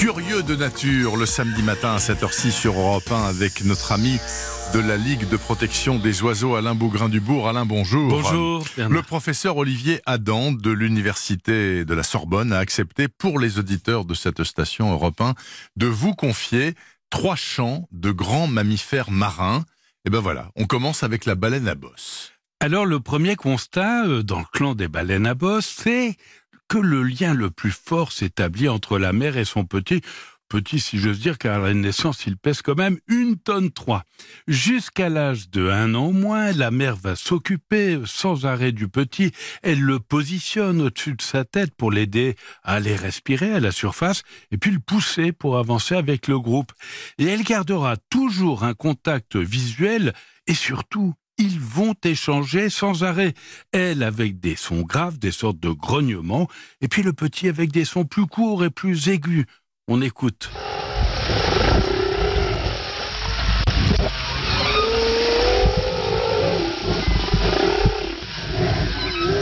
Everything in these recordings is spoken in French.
Curieux de nature, le samedi matin à 7h06 sur Europe 1 avec notre ami de la Ligue de protection des oiseaux Alain Bougrain-Dubourg. Alain, bonjour. Bonjour. Le professeur Olivier Adam de l'Université de la Sorbonne a accepté pour les auditeurs de cette station Europe 1 de vous confier trois champs de grands mammifères marins. Et ben voilà, on commence avec la baleine à bosse. Alors le premier constat euh, dans le clan des baleines à bosse, c'est que le lien le plus fort s'établit entre la mère et son petit. Petit, si j'ose dire, car à la naissance, il pèse quand même une tonne trois. Jusqu'à l'âge de un an au moins, la mère va s'occuper sans arrêt du petit. Elle le positionne au-dessus de sa tête pour l'aider à aller respirer à la surface et puis le pousser pour avancer avec le groupe. Et elle gardera toujours un contact visuel et surtout ils vont échanger sans arrêt. Elle avec des sons graves, des sortes de grognements, et puis le petit avec des sons plus courts et plus aigus. On écoute.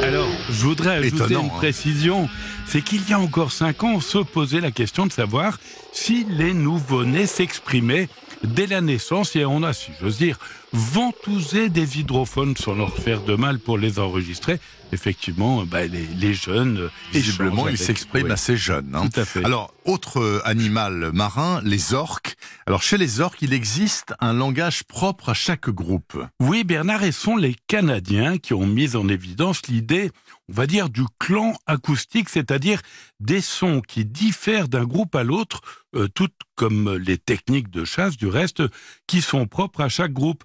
Alors, je voudrais ajouter Étonnant, une hein. précision, c'est qu'il y a encore cinq ans, on se posait la question de savoir si les nouveau-nés s'exprimaient dès la naissance et on a, si j'ose dire, ventousé des hydrophones sans leur faire de mal pour les enregistrer. Effectivement, bah, les, les jeunes euh, Visiblement, échangent il avec- s'exprime oui, assez jeune. hein. Tout à fait. Alors, autre euh, animal marin, les orques. Alors, chez les orques, il existe un langage propre à chaque groupe. Oui, Bernard, et sont les Canadiens qui ont mis en évidence l'idée, on va dire, du clan acoustique, c'est-à-dire des sons qui diffèrent d'un groupe à l'autre, euh, toutes comme les techniques de chasse, du reste, qui sont propres à chaque groupe.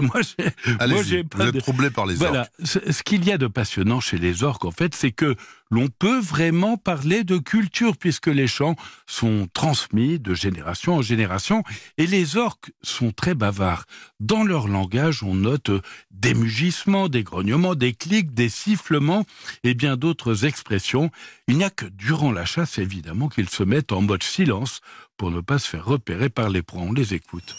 Moi, j'ai, j'ai vous pas êtes de- troublé par les Voilà. orques. Ce ce qu'il y a de passionnant chez les orques, en fait, c'est que l'on peut vraiment parler de culture puisque les chants sont transmis de génération en génération et les orques sont très bavards. Dans leur langage, on note des mugissements, des grognements, des clics, des sifflements et bien d'autres expressions. Il n'y a que durant la chasse, évidemment, qu'ils se mettent en mode silence pour ne pas se faire repérer par les proies. On les écoute.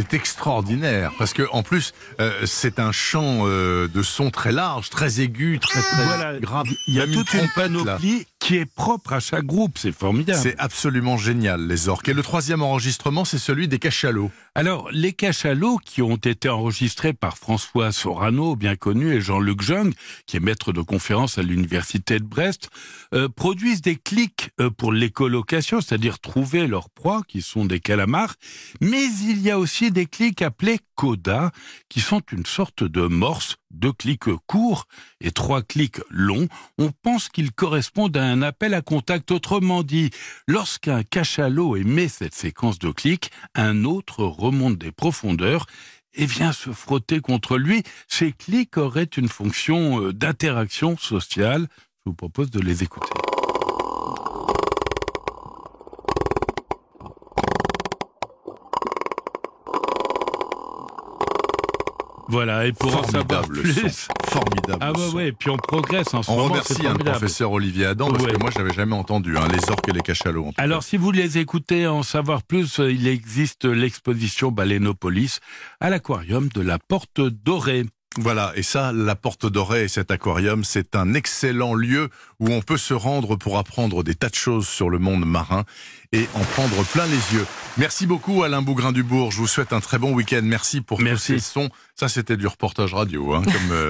C'est extraordinaire parce que en plus, euh, c'est un chant euh, de son très large, très aigu, très très Voilà, grave. il y a toute une là. panoplie qui est propre à chaque groupe, c'est formidable. C'est absolument génial, les orques. Et le troisième enregistrement, c'est celui des cachalots. Alors, les cachalots qui ont été enregistrés par François Sorano, bien connu, et Jean-Luc Jung, qui est maître de conférence à l'université de Brest, euh, produisent des clics euh, pour l'écolocation, c'est-à-dire trouver leurs proies, qui sont des calamars. Mais il y a aussi des clics appelés coda, qui sont une sorte de morse, deux clics courts et trois clics longs. On pense qu'ils correspondent à un appel à contact. Autrement dit, lorsqu'un cachalot émet cette séquence de clics, un autre remonte des profondeurs et vient se frotter contre lui. Ces clics auraient une fonction euh, d'interaction sociale. Je vous propose de les écouter. Voilà, et pour en savoir Formidable plus... son. Formidable Ah ouais, son. ouais, et puis on progresse en ce On moment. remercie hein, le formidable. professeur Olivier Adam parce Ouais. que moi, j'avais jamais entendu hein, les orques et les cachalots. Alors, si vous les écoutez en savoir plus, euh, il existe l'exposition Balénopolis à l'aquarium de la Porte Dorée. Voilà, et ça, la Porte Dorée et cet aquarium, c'est un excellent lieu où on peut se rendre pour apprendre des tas de choses sur le monde marin et en prendre plein les yeux. Merci beaucoup Alain Bougrain-Dubourg, je vous souhaite un très bon week-end. Merci pour tous Merci. ces sons. Ça, c'était du reportage radio, hein, comme euh,